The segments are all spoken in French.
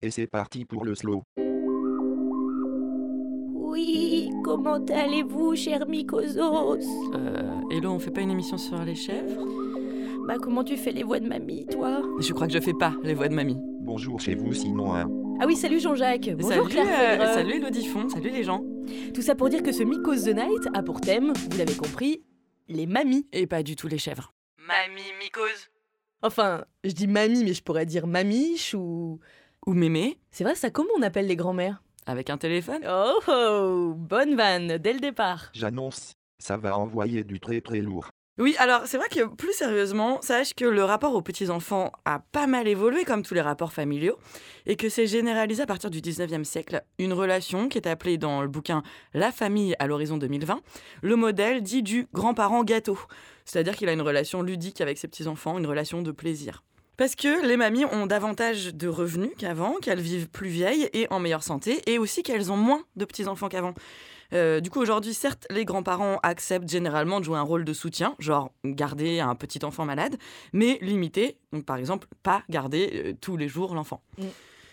Et c'est parti pour le slow. Oui, comment allez-vous, cher Mycosos Euh, Hello, on fait pas une émission sur les chèvres? Bah, comment tu fais les voix de mamie, toi? Je crois que je fais pas les voix de mamie. Bonjour chez vous sinon hein. Ah oui, salut Jean-Jacques Bonjour salut, Claire euh, salut Elodie Font, salut les gens. Tout ça pour dire que ce Mycos the Night a pour thème, vous l'avez compris, les mamies. Et pas du tout les chèvres. Mamie mycose. Enfin, je dis mamie, mais je pourrais dire mamiche ou... Ou mémé, C'est vrai, ça comment on appelle les grands-mères? Avec un téléphone. Oh oh Bonne vanne, dès le départ J'annonce, ça va envoyer du très très lourd. Oui, alors c'est vrai que plus sérieusement, sache que le rapport aux petits-enfants a pas mal évolué comme tous les rapports familiaux et que c'est généralisé à partir du 19e siècle. Une relation qui est appelée dans le bouquin La famille à l'horizon 2020, le modèle dit du grand-parent gâteau. C'est-à-dire qu'il a une relation ludique avec ses petits-enfants, une relation de plaisir. Parce que les mamies ont davantage de revenus qu'avant, qu'elles vivent plus vieilles et en meilleure santé, et aussi qu'elles ont moins de petits-enfants qu'avant. Euh, du coup, aujourd'hui, certes, les grands-parents acceptent généralement de jouer un rôle de soutien, genre garder un petit enfant malade, mais limité, donc par exemple, pas garder euh, tous les jours l'enfant. Mm.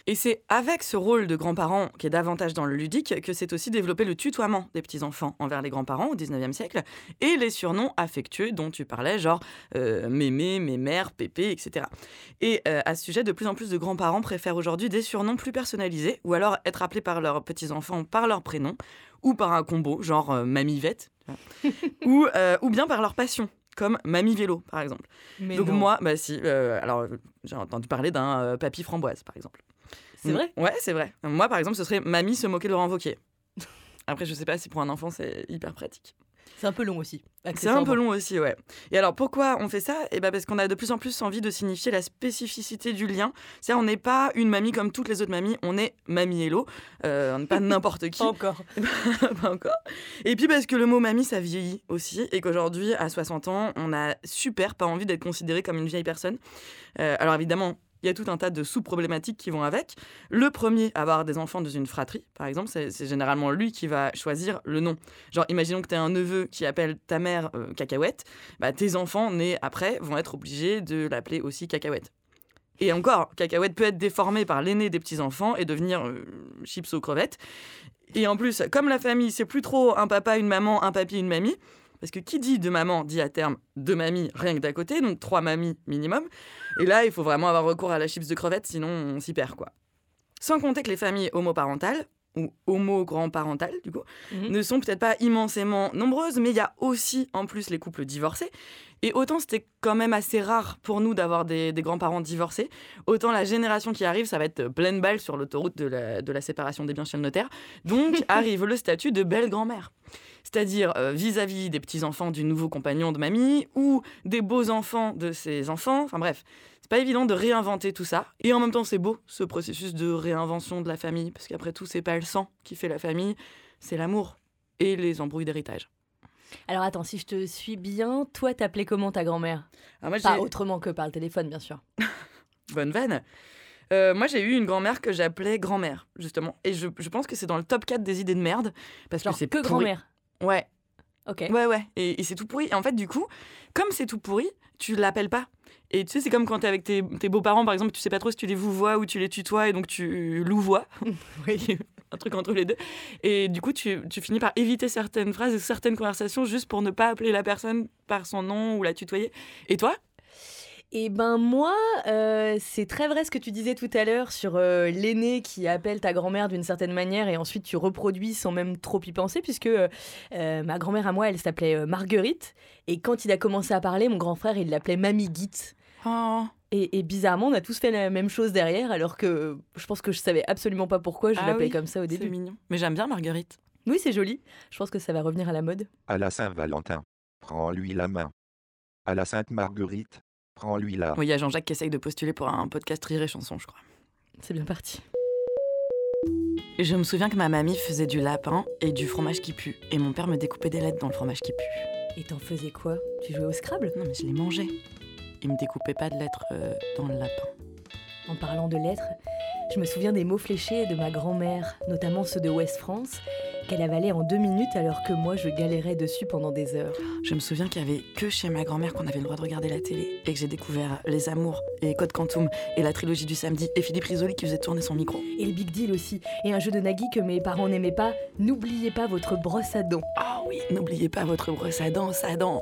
Et c'est avec ce rôle de grands-parents qui est davantage dans le ludique que s'est aussi développé le tutoiement des petits-enfants envers les grands-parents au 19e siècle et les surnoms affectueux dont tu parlais, genre euh, mémé, mémère, pépé, etc. Et euh, à ce sujet, de plus en plus de grands-parents préfèrent aujourd'hui des surnoms plus personnalisés ou alors être appelés par leurs petits-enfants par leur prénom ou par un combo, genre euh, Mamie Vette, tu vois. ou, euh, ou bien par leur passion, comme Mamie Vélo, par exemple. Mais Donc non. moi, bah si, euh, alors j'ai entendu parler d'un euh, papy framboise, par exemple. C'est vrai? Ouais, c'est vrai. Moi, par exemple, ce serait Mamie se moquer de Laurent Wauquiez. Après, je sais pas si pour un enfant, c'est hyper pratique. C'est un peu long aussi. C'est un peu long aussi, ouais. Et alors, pourquoi on fait ça? Eh ben parce qu'on a de plus en plus envie de signifier la spécificité du lien. C'est-à-dire, on n'est pas une mamie comme toutes les autres mamies, on est Mamie Hello. Euh, on n'est pas n'importe qui. Encore. pas encore. Et puis parce que le mot mamie, ça vieillit aussi, et qu'aujourd'hui, à 60 ans, on a super pas envie d'être considéré comme une vieille personne. Euh, alors évidemment, il y a tout un tas de sous-problématiques qui vont avec. Le premier, avoir des enfants dans une fratrie, par exemple, c'est généralement lui qui va choisir le nom. Genre, imaginons que tu as un neveu qui appelle ta mère euh, Cacahuète, bah, tes enfants nés après vont être obligés de l'appeler aussi Cacahuète. Et encore, Cacahuète peut être déformé par l'aîné des petits-enfants et devenir euh, chips aux crevettes. Et en plus, comme la famille, c'est plus trop un papa, une maman, un papy, une mamie, parce que qui dit deux mamans dit à terme deux mamies rien que d'à côté, donc trois mamies minimum. Et là, il faut vraiment avoir recours à la chips de crevettes, sinon on s'y perd, quoi. Sans compter que les familles homoparentales, ou homo-grand-parentales, du coup, Mhm. ne sont peut-être pas immensément nombreuses, mais il y a aussi en plus les couples divorcés. Et autant c'était quand même assez rare pour nous d'avoir des, des grands-parents divorcés, autant la génération qui arrive, ça va être pleine balle sur l'autoroute de la, de la séparation des biens chez le notaire. Donc arrive le statut de belle C'est-à-dire euh, vis-à-vis des petits-enfants du nouveau compagnon de mamie ou des beaux-enfants de ses enfants. Enfin bref, c'est pas évident de réinventer tout ça. Et en même temps, c'est beau ce processus de réinvention de la famille, parce qu'après tout, c'est pas le sang qui fait la famille, c'est l'amour et les embrouilles d'héritage. Alors attends, si je te suis bien, toi t'appelais comment ta grand-mère? Pas autrement que par le téléphone, bien sûr. bonne vanne. Euh, moi, j'ai eu une grand-mère que j'appelais grand-mère, justement. Et je, je pense que c'est dans le top 4 des idées de merde. Parce Genre que c'est que grand-mère. Ouais, Ok. Ouais, ouais. Et, et c'est tout pourri. Et en fait, du coup, comme c'est tout pourri, tu l'appelles pas. Et tu sais, c'est comme quand t'es avec tes, tes beaux-parents, par exemple, tu sais pas trop si tu les vouvoies ou tu les tutoies, et donc tu louvoies. oui. Un truc entre les deux. Et du coup, tu, tu finis par éviter certaines phrases et certaines conversations juste pour ne pas appeler la personne par son nom ou la tutoyer. Et toi? Et ben moi, euh, c'est très vrai ce que tu disais tout à l'heure sur euh, l'aîné qui appelle ta grand-mère d'une certaine manière et ensuite tu reproduis sans même trop y penser puisque euh, ma grand-mère à moi, elle s'appelait euh, Marguerite et quand il a commencé à parler, mon grand frère, il l'appelait Mamie Git. Oh. Et, et bizarrement, on a tous fait la même chose derrière alors que je pense que je savais absolument pas pourquoi je Ah l'appelais oui, comme ça au C'est début. mignon. Mais j'aime bien Marguerite. Oui, c'est joli. Je pense que ça va revenir à la mode. À la Saint-Valentin, prends-lui la main. À la Sainte Marguerite, prends-lui la. Oui, il y a Jean-Jacques qui essaye de postuler pour un podcast Rire et Chanson, je crois. C'est bien parti. Je me souviens que ma mamie faisait du lapin et du fromage qui pue. Et mon père me découpait des lettres dans le fromage qui pue. Et t'en faisais quoi? Tu jouais au Scrabble? Non, mais je les mangeais. Il me découpait pas de lettres euh, dans le lapin. En parlant de lettres, je me souviens des mots fléchés de ma grand-mère, notamment ceux de West France, qu'elle avalait en deux minutes alors que moi je galérais dessus pendant des heures. Je me souviens qu'il y avait que chez ma grand-mère qu'on avait le droit de regarder la télé et que j'ai découvert Les Amours et Code Quantum et la trilogie du samedi et Philippe Risoli qui faisait tourner son micro. Et le Big Deal aussi. Et un jeu de Nagui que mes parents n'aimaient pas. N'oubliez pas votre brosse à dents. Ah oui, n'oubliez pas votre brosse à dents, ça dent.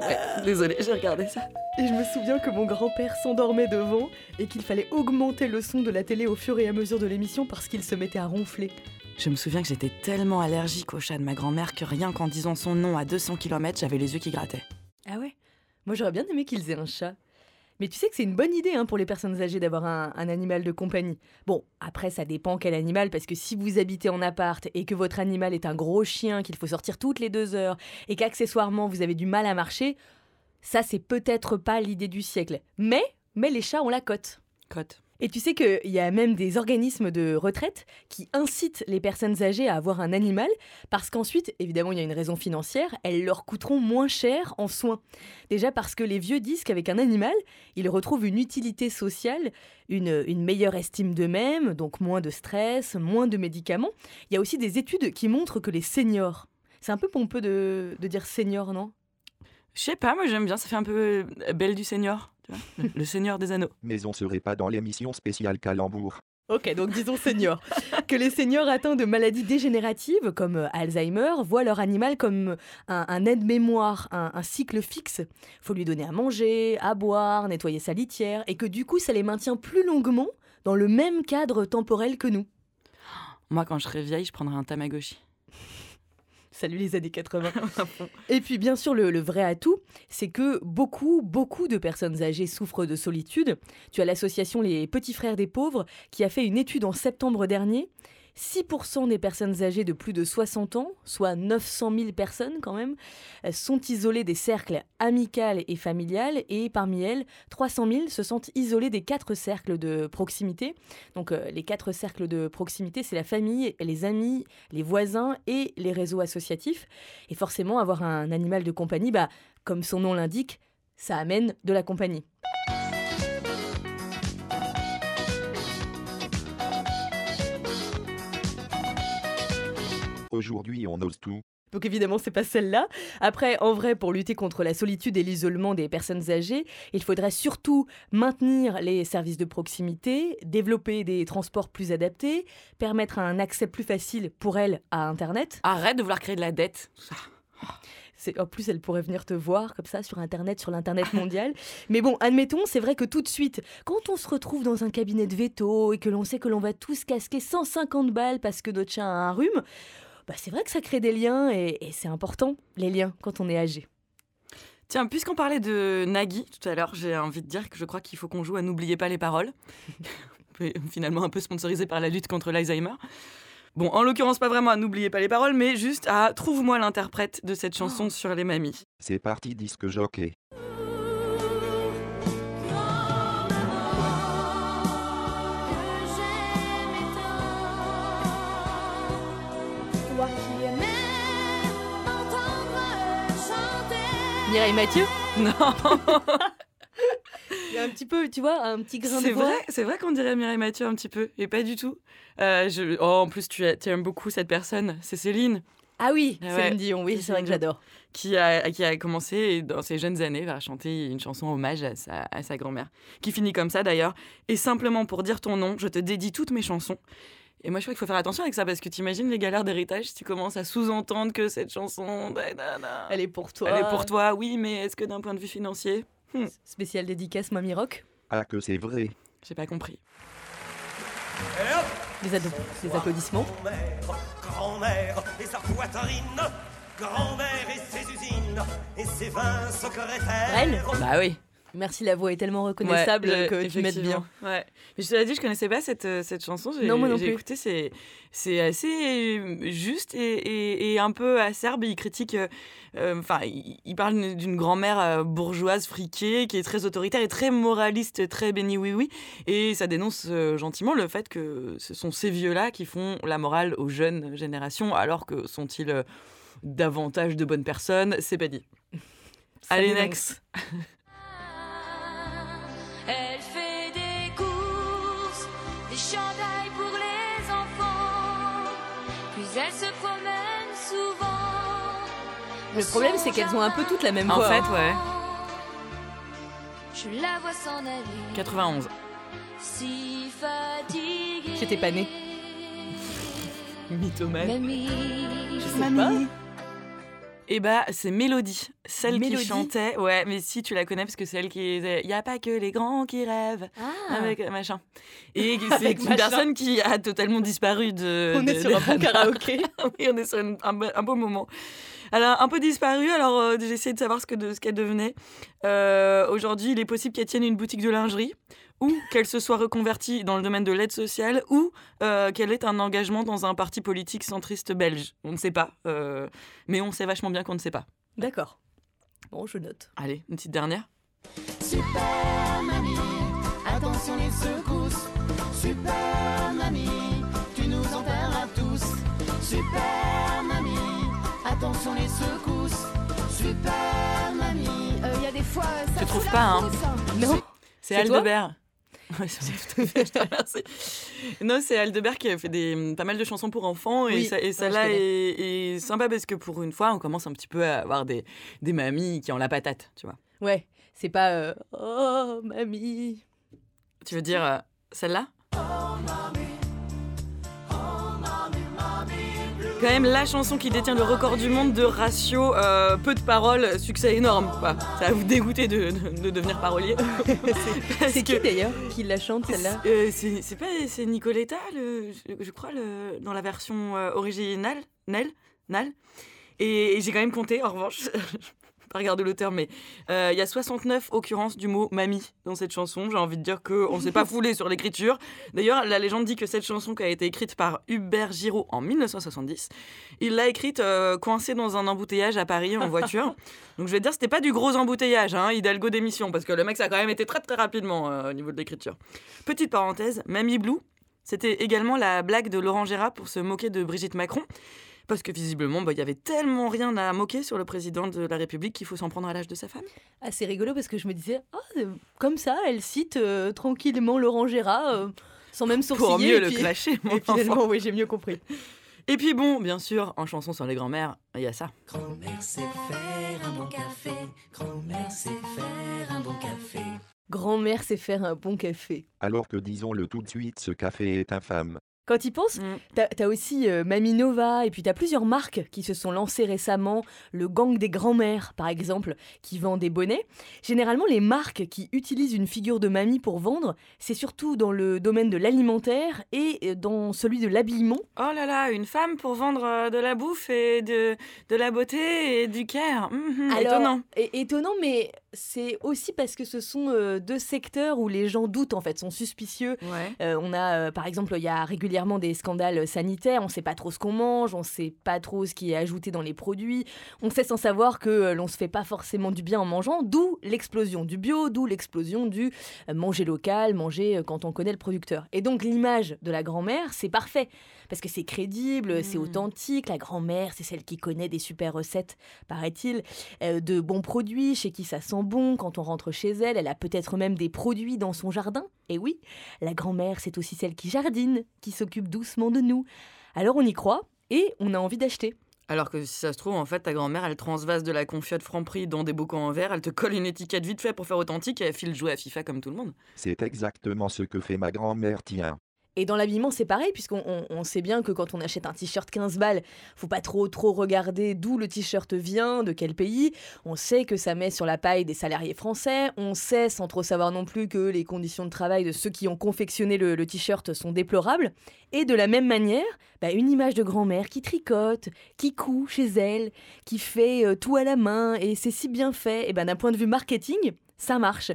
Ouais, désolé, j'ai regardé ça. Et je me souviens que mon grand-père s'endormait devant et qu'il fallait augmenter le son de la télé au fur et à mesure de l'émission parce qu'il se mettait à ronfler. Je me souviens que j'étais tellement allergique au chat de ma grand-mère que rien qu'en disant son nom à 200 km, j'avais les yeux qui grattaient. Ah ouais? Moi j'aurais bien aimé qu'ils aient un chat. Mais tu sais que c'est une bonne idée hein, pour les personnes âgées d'avoir un, un animal de compagnie. Bon, après ça dépend quel animal, parce que si vous habitez en appart et que votre animal est un gros chien qu'il faut sortir toutes les deux heures et qu'accessoirement vous avez du mal à marcher, ça c'est peut-être pas l'idée du siècle. Mais, mais les chats ont la cote. Cote. Et tu sais qu'il y a même des organismes de retraite qui incitent les personnes âgées à avoir un animal parce qu'ensuite, évidemment, il y a une raison financière, elles leur coûteront moins cher en soins. Déjà parce que les vieux disent qu'avec un animal, ils retrouvent une utilité sociale, une, une meilleure estime d'eux-mêmes, donc moins de stress, moins de médicaments. Il y a aussi des études qui montrent que les seniors, c'est un peu pompeux de, de dire senior, non? Je sais pas, moi j'aime bien, ça fait un peu euh, Belle du Seigneur, tu vois, le- Seigneur des Anneaux. Mais on serait pas dans l'émission spéciale Calembour. Ok, donc disons seniors. que les seniors atteints de maladies dégénératives comme euh, Alzheimer voient leur animal comme un, un aide-mémoire, un, un cycle fixe. faut lui donner à manger, à boire, nettoyer sa litière, et que du coup ça les maintient plus longuement dans le même cadre temporel que nous. Moi, quand je serai vieille, je prendrai un Tamagotchi. Salut les années 80. Et puis bien sûr, le, le vrai atout, c'est que beaucoup, beaucoup de personnes âgées souffrent de solitude. Tu as l'association Les Petits Frères des Pauvres qui a fait une étude en septembre dernier. 6% des personnes âgées de plus de 60 ans, soit 900 000 personnes quand même, euh, sont isolées des cercles amicales et familiales et parmi elles, 300 000 se sentent isolées des quatre cercles de proximité. Donc euh, les quatre cercles de proximité, c'est la famille, les amis, les voisins et les réseaux associatifs. Et forcément, avoir un animal de compagnie, bah, comme son nom l'indique, ça amène de la compagnie. Aujourd'hui on ose tout. Donc évidemment, c'est pas celle-là. Après, en vrai, pour lutter contre la solitude et l'isolement des personnes âgées, il faudrait surtout maintenir les services de proximité, développer des transports plus adaptés, permettre un accès plus facile pour elles à Internet. Arrête de vouloir créer de la dette. En plus, elle pourrait venir te voir comme ça sur Internet, sur l'Internet mondial. Mais bon, admettons, c'est vrai que tout de suite, quand on se retrouve dans un cabinet de veto et que l'on sait que l'on va tous casquer 150 balles parce que notre chien a un rhume, bah c'est vrai que ça crée des liens et, et c'est important, les liens, quand on est âgé. Tiens, puisqu'on parlait de Nagui tout à l'heure, j'ai envie de dire que je crois qu'il faut qu'on joue à N'oubliez pas les paroles. Finalement, un peu sponsorisé par la lutte contre l'Alzheimer. Bon, en l'occurrence, pas vraiment à N'oubliez pas les paroles, mais juste à Trouve-moi l'interprète de cette chanson sur les mamies. C'est parti disque jockey. Mireille Mathieu Non, Il y a un petit peu, tu vois, un petit grain de c'est voix. vrai, c'est vrai qu'on dirait Mireille Mathieu un petit peu, et pas du tout. Euh, je- oh, en plus, tu, aimes beaucoup cette personne, c'est Céline. Ah oui, Ah Céline. Dion, oui, C'est vrai que j'adore. qui a, qui a commencé dans ses jeunes années à chanter une chanson hommage à sa, à sa grand-mère, qui finit comme ça d'ailleurs. Et simplement pour dire ton nom, je te dédie toutes mes chansons. Et moi, je crois qu'il faut faire attention avec ça parce que tu imagines les galères d'héritage si tu commences à sous-entendre que cette chanson, da, da, da, Elle est pour toi. elle est pour toi, oui, mais est-ce que d'un point de vue financier Spéciale dédicace Mamie Rock. Ah que c'est vrai. J'ai pas compris. Les, ado- les applaudissements. Grand-mère, grand-mère et sa poitrine, grand-mère et ses usines, et ses vins secrétaires. Brel Bah oui. Merci, la voix est tellement reconnaissable Ouais, que tu m'aides bien. Ouais. Mais je te l'ai dit, je connaissais pas cette, euh, cette chanson. Non, moi non plus. écouté, c'est, c'est assez juste et, et- et un peu acerbe. Il critique, euh, euh, enfin, il, il parle d'une- grand-mère bourgeoise friquée qui est très autoritaire et très moraliste, très béni oui oui. Et ça dénonce euh, gentiment le fait que ce sont ces vieux-là qui font la morale aux jeunes générations, alors que sont-ils euh, davantage de bonnes personnes? C'est pas dit. Allez, next. chandails pour les enfants. Puis elles se promènent souvent. Le problème, c'est qu'elles ont un peu toutes la même En voix. fait, hein. ouais. Je la vois s'en aller. 91. Si fatiguée. J'étais pas née. Mythomane. Mamie. Je sais pas. Et bah, c'est Mélodie, celle Mélodie qui chantait. Ouais, mais si tu la connais, parce que c'est elle qui. Il n'y a pas que les grands qui rêvent. Ah. Avec euh, machin. Et c'est une machin. personne qui a totalement disparu de. On est sur un bon karaoké. oui, on est sur un beau moment. Elle a un peu disparu, alors euh, j'ai essayé de savoir ce que de- ce qu'elle devenait. Euh, Aujourd'hui, il est possible qu'elle tienne une boutique de lingerie, ou qu'elle se soit reconvertie dans le domaine de l'aide sociale, ou euh, qu'elle ait un engagement dans un parti politique centriste belge. On ne sait pas, euh, mais on sait vachement bien qu'on ne sait pas. D'accord. Bon, je note. Allez, une petite dernière. Super mamie, attention les secousses. Super mamie, tu nous enterreras tous. Super mamie, attention les secousses. Super mamie, il y a des fois. Ça Tu trouves pas, hein Non. C'est Aldebert. Ouais, c'est tout à fait, je te remercie. Non, c'est Aldebert qui a fait des, pas mal de chansons pour enfants et, Oui, ça, et ouais, celle-là est, est sympa parce que pour une fois, on commence un petit peu à avoir des, des mamies qui ont la patate, tu vois. Ouais, c'est pas euh, oh mamie. Tu veux dire euh, celle-là? Quand même la chanson qui détient le record du monde de ratio euh, peu de paroles, succès énorme. Ça va vous dégoûter de, de- de devenir parolier. C'est qui d'ailleurs qui la chante celle-là Euh, c'est pas c'est Nicoletta le, je, je crois le, dans la version euh, originale Nel Nal et, et j'ai quand même compté en revanche pas regarder l'auteur mais euh, il y a 69 occurrences du mot mamie dans cette chanson. J'ai envie de dire que on s'est pas foulé sur l'écriture. D'ailleurs la légende dit que cette chanson qui a été écrite par Hubert Giraud en 1970 il l'a écrite euh, coincé dans un embouteillage à Paris en voiture. Donc je vais te dire c'était pas du gros embouteillage hein, Hidalgo d'émission parce que le mec ça a quand même été très très rapidement euh, au niveau de l'écriture. Petite parenthèse, Mamie Blue, c'était également la blague de Laurent Gérard pour se moquer de Brigitte Macron. Parce que visiblement, bah, il y avait tellement rien à moquer sur le président de la République qu'il faut s'en prendre à l'âge de sa femme. Ah, c'est rigolo parce que je me disais, euh, comme ça, elle cite euh, tranquillement Laurent Gérard, euh, sans même sourciller. Pour mieux et le puis- clasher, mon Et finalement, enfant. oui, j'ai mieux compris. Et puis bon, bien sûr, en chanson sur les grands-mères, il y a ça. Grand-mère sait faire un bon café. Grand-mère sait faire un bon café. Grand-mère sait faire un bon café. Alors que disons-le tout de suite, ce café est infâme. Quand y penses, Mm. T'as as aussi euh, Mamie Nova, et puis t'as plusieurs marques qui se sont lancées récemment. Le gang des grands-mères, par exemple, qui vend des bonnets. Généralement, les marques qui utilisent une figure de mamie pour vendre, c'est surtout dans le domaine de l'alimentaire et euh, dans celui de l'habillement. Oh là là, une femme pour vendre euh, de la bouffe et de, de la beauté et du care. Mhm, Alors, étonnant. étonnant, mais c'est aussi parce que ce sont euh, deux secteurs où les gens doutent, en fait, sont suspicieux. Ouais. Euh, on a, euh, par exemple, il y a régulièrement des scandales sanitaires. On ne sait pas trop ce qu'on mange, on ne sait pas trop ce qui est ajouté dans les produits. On sait sans savoir que l'on se fait pas forcément du bien en mangeant, d'où l'explosion du bio, d'où l'explosion du manger local, manger quand on connaît le producteur. Et donc l'image de la grand-mère, c'est parfait parce que c'est crédible, c'est Mm. authentique. La grand-mère, c'est celle qui connaît des super recettes, paraît-il, euh, de bons produits, chez qui ça sent bon quand on rentre chez elle. Elle a peut-être même des produits dans son jardin. Et oui, la grand-mère, c'est aussi celle qui jardine, qui s'occupe doucement de nous. Alors on y croit et on a envie d'acheter. Alors que si ça se trouve, en fait, ta grand-mère, elle transvase de la confiote Franprix dans des bocaux en verre, elle te colle une étiquette vite fait pour faire authentique et elle file jouer à FIFA comme tout le monde. C'est exactement ce que fait ma grand-mère, tiens. Et dans l'habillement, c'est pareil, puisqu'on on- on sait bien que quand on achète un t-shirt 15 balles, faut pas trop trop regarder d'où le t-shirt vient, de quel pays. On sait que ça met sur la paille des salariés français. On sait, sans trop savoir non plus, que les conditions de travail de ceux qui ont confectionné le, le t-shirt sont déplorables. Et de la même manière, bah, une image de grand-mère qui tricote, qui coud chez elle, qui fait euh, tout à la main, et c'est si bien fait, et ben d'un point de vue marketing, ça marche.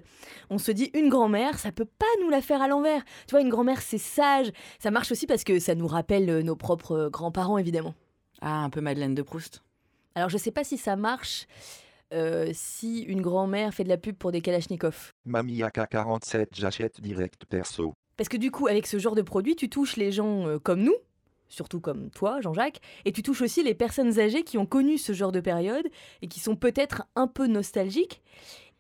On se dit une grand-mère, ça peut pas nous la faire à l'envers. Tu vois, une grand-mère, c'est sage. Ça marche aussi parce que ça nous rappelle euh, nos propres euh, grands-parents, évidemment. Ah, un peu Madeleine de Proust. Alors, je sais pas si ça marche euh, si une grand-mère fait de la pub pour des Kalachnikov. Mamie AK-47, j'achète direct perso. Parce que du coup, avec ce genre de produit, tu touches les gens euh, comme nous, surtout comme toi, Jean-Jacques, et tu touches aussi les personnes âgées qui ont connu ce genre de période et qui sont peut-être un peu nostalgiques.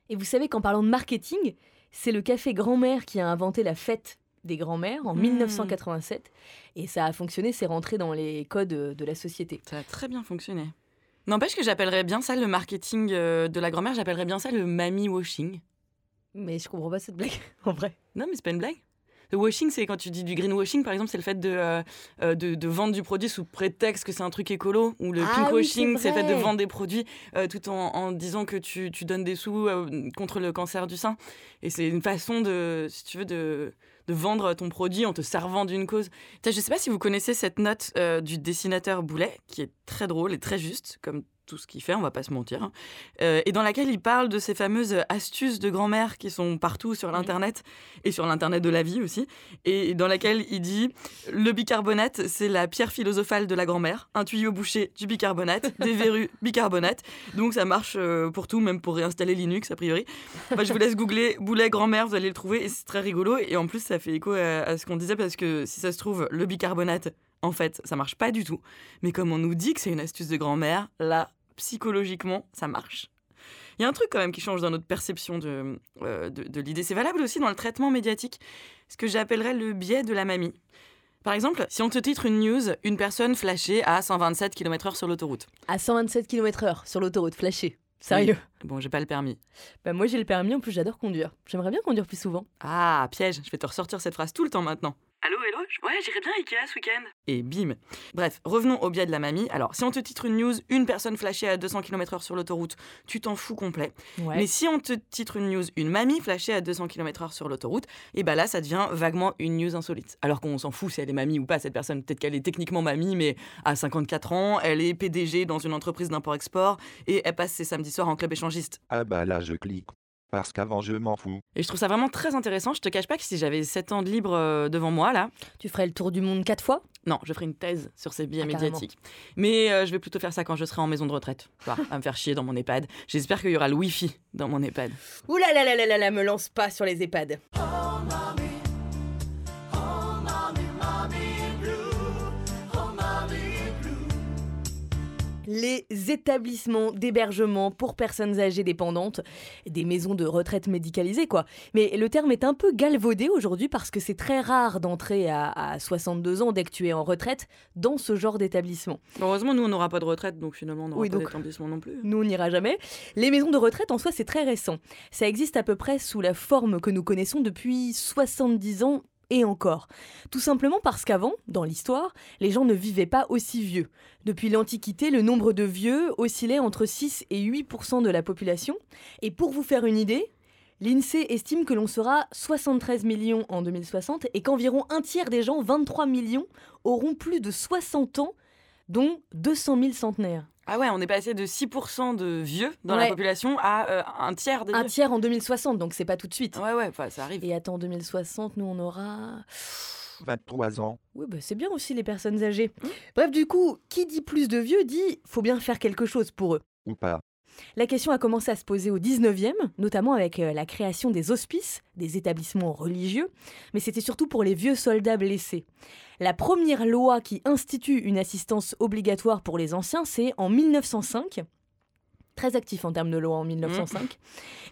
Et vous savez qu'en parlant de marketing, c'est le café grand-mère qui a inventé la fête des grands-mères en Hmm. 1987 et ça a fonctionné, c'est rentré dans les codes euh, de la société. Ça a très bien fonctionné. N'empêche que j'appellerais bien ça le marketing euh, de la grand-mère, j'appellerais bien ça le mammy washing. Mais je comprends pas cette blague en vrai. Non, mais c'est pas une blague. Le washing, c'est quand tu dis du greenwashing, par exemple, c'est le fait de, euh, euh, de, de vendre du produit sous prétexte que c'est un truc écolo. Ou le Ah pink oui, washing, c'est le fait de vendre des produits euh, tout en, en disant que tu, tu donnes des sous euh, contre le cancer du sein. Et c'est une façon de, si tu veux, de, de vendre ton produit en te servant d'une cause. Je sais pas si vous connaissez cette note euh, du dessinateur Boulet, qui est très drôle et très juste, comme tout ce qu'il fait, on va pas se mentir, hein. Euh, et dans laquelle il parle de ces fameuses astuces de grand-mère qui sont partout sur l'internet et sur l'internet de la vie aussi, et dans laquelle il dit le bicarbonate c'est la pierre philosophale de la grand-mère, un tuyau bouché du bicarbonate, des verrues bicarbonate, donc ça marche euh, pour tout, même pour réinstaller Linux a priori. Bah, je vous laisse googler boulet grand-mère, vous allez le trouver et c'est très rigolo. Et en plus ça fait écho à, à ce qu'on disait parce que si ça se trouve le bicarbonate en fait ça marche pas du tout, mais comme on nous dit que c'est une astuce de grand-mère, là psychologiquement ça marche. Il y a un truc quand même qui change dans notre perception de, euh, de, de l'idée. C'est valable aussi dans le traitement médiatique, ce que j'appellerais le biais de la mamie. Par exemple, si on te titre une news, une personne flashée à 127 km/h sur l'autoroute. À 127 km/h sur l'autoroute, flashé. Sérieux? Bon, j'ai pas le permis. Bah, Moi j'ai le permis, en plus j'adore conduire. J'aimerais bien conduire plus souvent. Ah, piège, je vais te ressortir cette phrase tout le temps maintenant. Allô, hello? Ouais, j'irai bien à Ikea ce week-end. Et bim. Bref, revenons au biais de la mamie. Alors, si on te titre une news, une personne flashée à 200 km/h sur l'autoroute, tu t'en fous complet. Ouais. Mais si on te titre une news, une mamie flashée à 200 km/h sur l'autoroute, et bah là, ça devient vaguement une news insolite. Alors qu'on s'en fout si elle est mamie ou pas, cette personne. Peut-être qu'elle est techniquement mamie, mais à 54 ans, elle est PDG dans une entreprise d'import-export et elle passe ses samedis soirs en club échangiste. Ah bah là je clique. Parce qu'avant je m'en fous. Et je trouve ça vraiment très intéressant. Je te cache pas que si j'avais 7 ans de libre euh, devant moi, là, Tu ferais le tour du monde quatre fois? Non, je ferai une thèse sur ces biais Ah, carrément. médiatiques. Mais euh, je vais plutôt faire ça quand je serai en maison de retraite. Vois, à me faire chier dans mon EHPAD. J'espère qu'il y aura le Wi-Fi dans mon EHPAD. Ouh là là là là là là, me lance pas sur les EHPAD. Les établissements d'hébergement pour personnes âgées dépendantes, des maisons de retraite médicalisées quoi. Mais le terme est un peu galvaudé aujourd'hui parce que c'est très rare d'entrer à, à 62 ans dès que tu es en retraite dans ce genre d'établissement. Heureusement, nous, on n'aura pas de retraite, donc finalement, on n'aura Oui, pas d'établissement non plus. Nous, on n'ira jamais. Les maisons de retraite, en soi, c'est très récent. Ça existe à peu près sous la forme que nous connaissons depuis 70 ans et encore. Tout simplement parce qu'avant, dans l'histoire, les gens ne vivaient pas aussi vieux. Depuis l'Antiquité, le nombre de vieux oscillait entre 6 et 8% de la population. Et pour vous faire une idée, l'INSEE estime que l'on sera 73 millions en 2060 et qu'environ un tiers des gens, 23 millions, auront plus de 60 ans, dont 200 000 centenaires. Ah ouais, on est passé de 6% de vieux dans la population à euh, un tiers des Un vieux. tiers en 2060, donc c'est pas tout de suite. Ouais, ouais, ça arrive. Et attends, 2060, nous on aura. 23 ans. Oui, bah, c'est bien aussi les personnes âgées. Bref, du coup, qui dit plus de vieux dit faut bien faire quelque chose pour eux. Ou pas. La question a commencé à se poser au 19e, notamment avec euh, la création des hospices, des établissements religieux, mais c'était surtout pour les vieux soldats blessés. La première loi qui institue une assistance obligatoire pour les anciens, c'est en 1905. Très actif en termes de loi en 1905.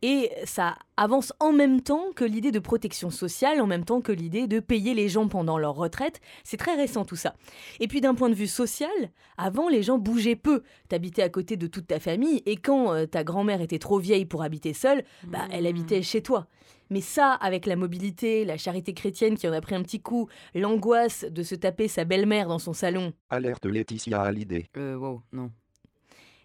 Et ça avance en même temps que l'idée de protection sociale, en même temps que l'idée de payer les gens pendant leur retraite. C'est très récent tout ça. Et puis d'un point de vue social, avant les gens bougeaient peu. T'habitais à côté de toute ta famille et quand euh, ta grand-mère était trop vieille pour habiter seule, bah, elle habitait chez toi. Mais ça, avec la mobilité, la charité chrétienne qui en a pris un petit coup, l'angoisse de se taper sa belle-mère dans son salon, Alerte Laetitia à l'idée. Euh, wow, non.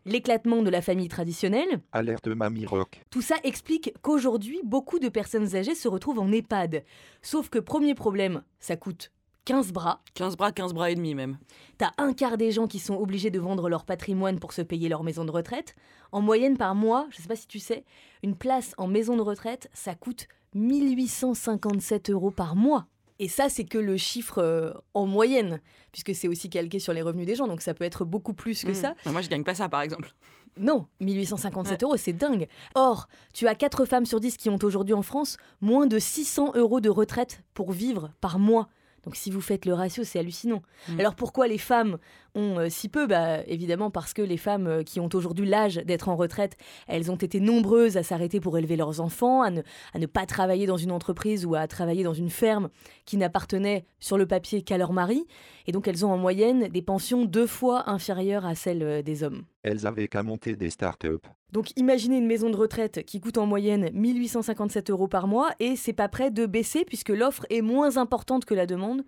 L'éclatement de la famille traditionnelle, Alerte Mamie Rock. tout ça explique qu'aujourd'hui, beaucoup de personnes âgées se retrouvent en EHPAD. Sauf que premier problème, ça coûte 15 bras. 15 bras, 15 bras et demi même. T'as un quart des gens qui sont obligés de vendre leur patrimoine pour se payer leur maison de retraite. En moyenne par mois, je sais pas si tu sais, une place en maison de retraite, ça coûte 1857 euros par mois. Et ça, c'est que le chiffre euh, en moyenne, puisque c'est aussi calqué sur les revenus des gens, donc ça peut être beaucoup plus que Mm. ça. Moi, je gagne pas ça, par exemple. Non, 1857 euros, c'est dingue. Or, tu as 4 femmes sur 10 qui ont aujourd'hui en France moins de 600 euros de retraite pour vivre par mois. Donc si vous faites le ratio, c'est hallucinant. Mm. Alors pourquoi les femmes ont euh, si peu bah, Évidemment parce que les femmes euh, qui ont aujourd'hui l'âge d'être en retraite, elles ont été nombreuses à s'arrêter pour élever leurs enfants, à ne, à ne pas travailler dans une entreprise ou à travailler dans une ferme qui n'appartenait sur le papier qu'à leur mari. Et donc elles ont en moyenne des pensions deux fois inférieures à celles euh, des hommes. Elles avaient qu'à monter des start-up. Donc imaginez une maison de retraite qui coûte en moyenne 1857 euros par mois et c'est pas prêt de baisser puisque l'offre est moins importante que la demande.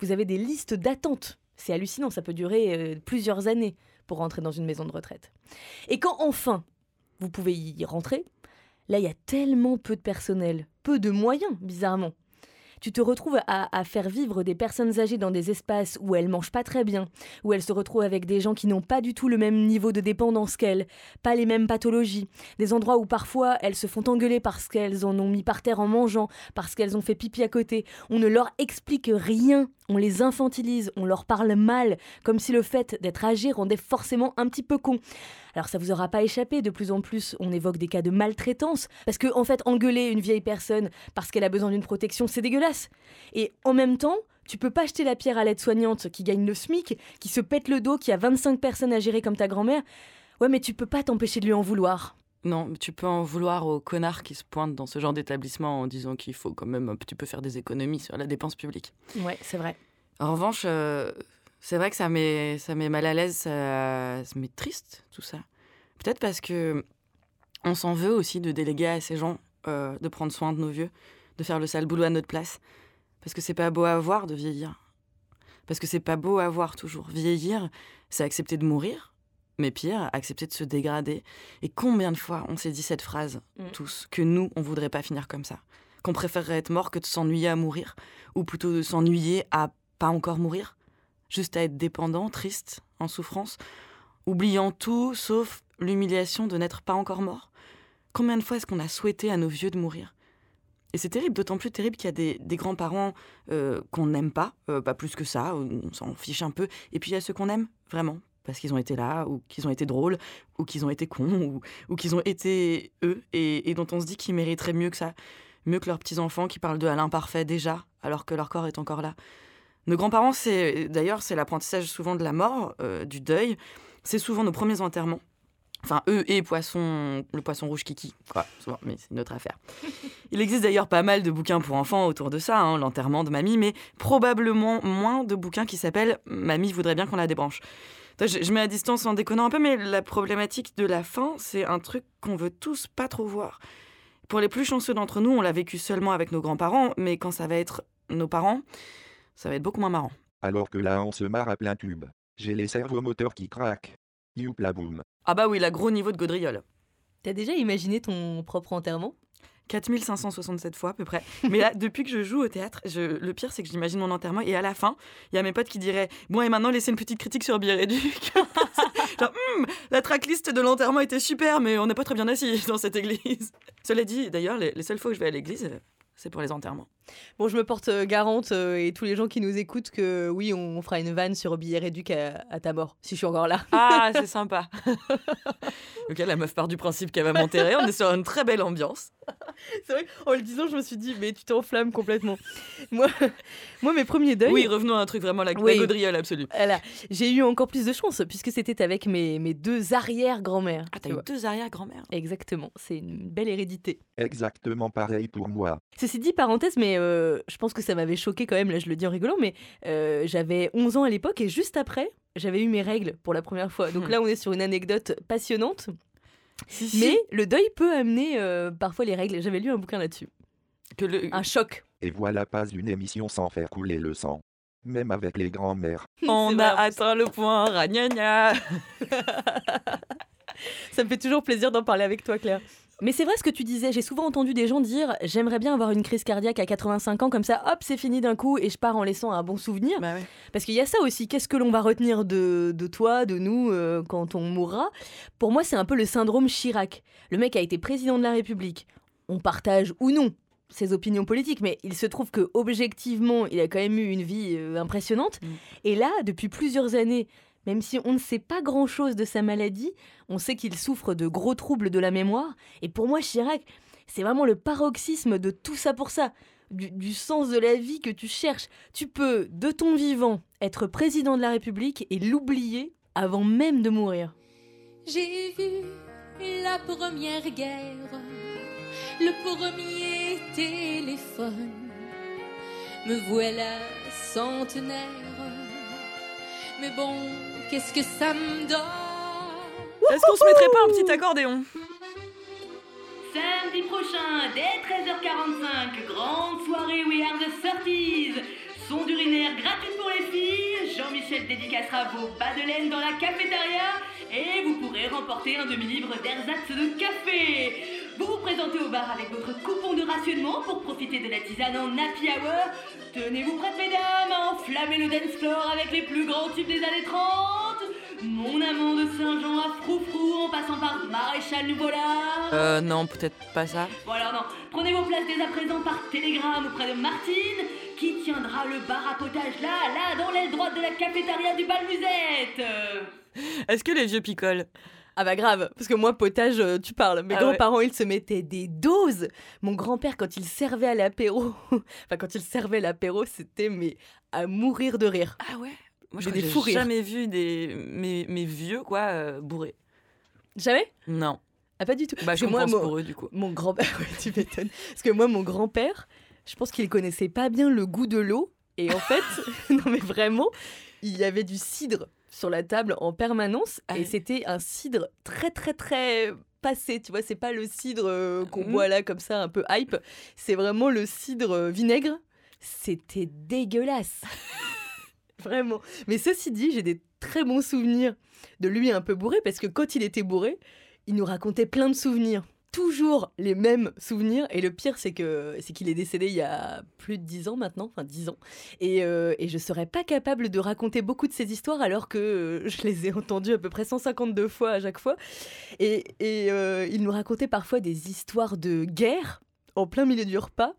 Vous avez des listes d'attente. C'est hallucinant, ça peut durer euh, plusieurs années pour rentrer dans une maison de retraite. Et quand enfin vous pouvez y rentrer, là il y a tellement peu de personnel, peu de moyens bizarrement. Tu te retrouves à, faire vivre des personnes âgées dans des espaces où elles mangent pas très bien, où elles se retrouvent avec des gens qui n'ont pas du tout le même niveau de dépendance qu'elles, pas les mêmes pathologies, des endroits où parfois elles se font engueuler parce qu'elles en ont mis par terre en mangeant, parce qu'elles ont fait pipi à côté. On ne leur explique rien, on les infantilise, on leur parle mal, comme si le fait d'être âgé rendait forcément un petit peu con. Alors ça vous aura pas échappé, de plus en plus on évoque des cas de maltraitance, parce que en fait engueuler une vieille personne parce qu'elle a besoin d'une protection, c'est dégueulasse. Et en même temps, tu peux pas jeter la pierre à l'aide-soignante qui gagne le SMIC, qui se pète le dos, qui a 25 personnes à gérer comme ta grand-mère. Ouais, mais tu peux pas t'empêcher de lui en vouloir. Non, tu peux en vouloir aux connards qui se pointent dans ce genre d'établissement en disant qu'il faut quand même un petit peu faire des économies sur la dépense publique. Ouais, c'est vrai. En revanche, euh, c'est vrai que ça met, ça met mal à l'aise, ça, ça met triste tout ça. Peut-être parce que on s'en veut aussi de déléguer à ces gens euh, de prendre soin de nos vieux, de faire le sale boulot à notre place. Parce que c'est pas beau à voir de vieillir. Parce que c'est pas beau à voir toujours. Vieillir, c'est accepter de mourir, mais pire, accepter de se dégrader. Et combien de fois on s'est dit cette phrase, Mm. tous, que nous, on voudrait pas finir comme ça? Qu'on préférerait être mort que de s'ennuyer à mourir? Ou plutôt de s'ennuyer à pas encore mourir? Juste à être dépendant, triste, en souffrance, oubliant tout sauf l'humiliation de n'être pas encore mort? Combien de fois est-ce qu'on a souhaité à nos vieux de mourir? Et c'est terrible, d'autant plus terrible qu'il y a des, des grands-parents euh, qu'on n'aime pas, euh, pas plus que ça, on s'en fiche un peu. Et puis il y a ceux qu'on aime, vraiment, parce qu'ils ont été là, ou qu'ils ont été drôles, ou qu'ils ont été cons, ou, ou qu'ils ont été eux, et, et dont on se dit qu'ils mériteraient mieux que ça, mieux que leurs petits-enfants qui parlent de à l'imparfait déjà, alors que leur corps est encore là. Nos grands-parents, c'est d'ailleurs, c'est l'apprentissage souvent de la mort, euh, du deuil. C'est souvent nos premiers enterrements. Enfin, eux et poisson, le poisson rouge kiki, quoi, souvent, mais c'est une autre affaire. Il existe d'ailleurs pas mal de bouquins pour enfants autour de ça, hein, l'enterrement de mamie, mais probablement moins de bouquins qui s'appellent Mamie voudrait bien qu'on la débranche. Je, je mets à distance en déconnant un peu, mais la problématique de la fin, c'est un truc qu'on veut tous pas trop voir. Pour les plus chanceux d'entre nous, on l'a vécu seulement avec nos grands-parents, mais quand ça va être nos parents, ça va être beaucoup moins marrant. Alors que là on se marre à plein tube. J'ai les servomoteurs qui craquent. Youpla boum. Ah bah oui, la gros niveau de gaudriole. T'as déjà imaginé ton propre enterrement? 4567 fois à peu près. Mais là, depuis que je joue au théâtre, je- le pire, c'est que j'imagine mon enterrement et à la fin, il y a mes potes qui diraient Bon, et maintenant, laissez une petite critique sur Bière et Duc. Genre, Hum, la tracklist de l'enterrement était super, mais on n'est pas très bien assis dans cette église. Cela dit, d'ailleurs, les, les seules fois que je vais à l'église, c'est pour les enterrements. Bon, je me porte euh, garante euh, et tous les gens qui nous écoutent que oui, on fera une vanne sur billet réduc à, à ta mort, si je suis encore là. Ah, c'est sympa. ok, la meuf part du principe qu'elle va m'enterrer. On est sur une très belle ambiance. C'est vrai, en le disant, je me suis dit, mais tu t'enflammes complètement. moi, moi, mes premiers deuils. Oui, revenons à un truc vraiment la, la Oui. gaudriole absolue. Voilà, j'ai eu encore plus de chance puisque c'était avec mes, mes deux arrière-grand-mères. Ah, t'as eu deux arrière-grand-mères. Exactement, c'est une belle hérédité. Exactement pareil pour moi. Ceci dit, parenthèse, mais euh, je pense que ça m'avait choqué quand même, là je le dis en rigolant, mais euh, j'avais 11 ans à l'époque et juste après, j'avais eu mes règles pour la première fois. Donc Hmm. là, on est sur une anecdote passionnante, Si, si. mais le deuil peut amener euh, parfois les règles. J'avais lu un bouquin là-dessus. que le, Un choc. Et voilà pas une émission sans faire couler le sang. Même avec les grands-mères. On a atteint le point, ragnagna. Ça me fait toujours plaisir d'en parler avec toi, Claire. Mais c'est vrai ce que tu disais, j'ai souvent entendu des gens dire j'aimerais bien avoir une crise cardiaque à 85 ans, comme ça, hop, c'est fini d'un coup et je pars en laissant un bon souvenir. Bah ouais. Parce qu'il y a ça aussi, qu'est-ce que l'on va retenir de, de toi, de nous, euh, quand on mourra? Pour moi, c'est un peu le syndrome Chirac. Le mec a été président de la République. On partage ou non ses opinions politiques, mais il se trouve que objectivement, il a quand même eu une vie euh, impressionnante. Mm. Et là, depuis plusieurs années, même si on ne sait pas grand-chose de sa maladie, on sait qu'il souffre de gros troubles de la mémoire. Et pour moi, Chirac, c'est vraiment le paroxysme de tout ça pour ça. du, sens de la vie que tu cherches. Tu peux, de ton vivant, être président de la République et l'oublier avant même de mourir. J'ai vu la première guerre, le premier téléphone. Me voilà centenaire. Mais bon, qu'est-ce que ça me donne Est-ce qu'on se mettrait pas un petit accordéon? Samedi prochain, dès 13h45, grande soirée We Are the 30s. Son d'urinaire gratuit pour les filles. Jean-Michel dédicacera vos bas de laine dans la cafétéria. Et vous pourrez remporter un demi-livre d'ersatz de café. Vous vous présentez au bar avec votre coupon de rationnement pour profiter de la tisane en happy hour. Tenez-vous prêtes, mesdames, à enflammer le dance floor avec les plus grands tubes des années 30. Mon amant de Saint-Jean à Froufrou en passant par Maréchal Nouveau-Lard. Euh, non, peut-être pas ça. Bon alors non, prenez vos places dès à présent par télégramme auprès de Martine, qui tiendra le bar à potage là, là, dans l'aile droite de la cafétéria du bal musette. Est-ce que les vieux picolent? Ah bah grave, parce que moi potage, euh, tu parles. Mes Ah grands-parents, ils se mettaient des doses. Mon grand-père, quand il servait à l'apéro, enfin quand il servait l'apéro, c'était mais à mourir de rire. Ah ouais? Moi, J'ai je n'ai jamais vu des mes, mes vieux quoi euh, bourrés. Jamais? Non. Ah pas du tout. Bah, Parce je que moi, mon- pour eux du coup. Mon grand-père, ouais, tu m'étonnes. Parce que moi, mon grand-père, je pense qu'il connaissait pas bien le goût de l'eau. Et en fait, non mais vraiment, il y avait du cidre sur la table en permanence. Ah et c'était un cidre très, très, très passé. Tu vois, c'est pas le cidre euh, qu'on Mhm. boit là comme ça, un peu hype. C'est vraiment le cidre euh, vinaigre. C'était dégueulasse. Vraiment. Mais ceci dit, j'ai des très bons souvenirs de lui un peu bourré parce que quand il était bourré, il nous racontait plein de souvenirs. Toujours les mêmes souvenirs. Et le pire, c'est que c'est qu'il est décédé il y a plus de 10 ans maintenant, enfin 10 ans. Et, euh, et je serais pas capable de raconter beaucoup de ces histoires alors que euh, je les ai entendues à peu près 152 fois à chaque fois. Et, et euh, il nous racontait parfois des histoires de guerre en plein milieu du repas,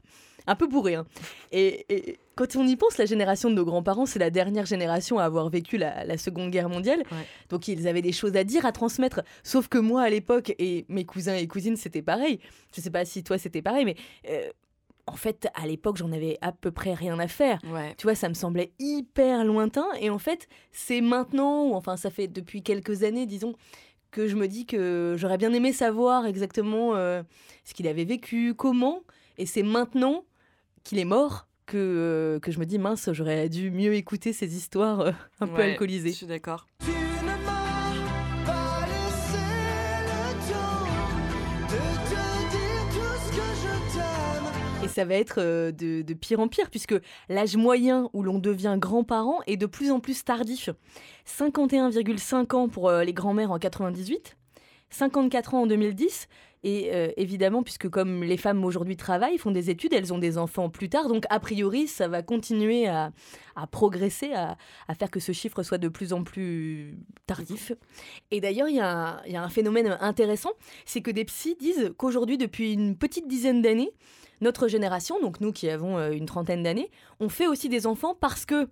un peu bourré. hein. Et, et quand on y pense, la génération de nos grands-parents, c'est la dernière génération à avoir vécu la, la Seconde Guerre mondiale. Ouais. Donc ils avaient des choses à dire, à transmettre. Sauf que moi, à l'époque, et mes cousins et cousines, c'était pareil. Je sais pas si toi, c'était pareil, mais euh, en fait, à l'époque, j'en avais à peu près rien à faire. Ouais. Tu vois, ça me semblait hyper lointain. Et en fait, c'est maintenant, ou enfin, ça fait depuis quelques années, disons, que je me dis que j'aurais bien aimé savoir exactement euh, ce qu'il avait vécu, comment. Et c'est maintenant qu'il est mort que, euh, que je me dis, mince, j'aurais dû mieux écouter ces histoires euh, un peu alcoolisées. Je suis d'accord. Tu ne m'as pas laissé le temps de te dire tout ce que je t'aime. Et ça va être euh, de, de pire en pire, puisque l'âge moyen où l'on devient grand-parent est de plus en plus tardif. 51,5 ans pour les grands-mères en 98, 54 ans en 2010, et euh, évidemment, puisque comme les femmes aujourd'hui travaillent, font des études, elles ont des enfants plus tard, donc a priori, ça va continuer à, progresser, à, faire que ce chiffre soit de plus en plus tardif. Et d'ailleurs, il y, a un- il y a un phénomène intéressant, c'est que des psys disent qu'aujourd'hui, depuis une petite dizaine d'années, notre génération, donc nous qui avons euh, une trentaine d'années, on fait aussi des enfants parce que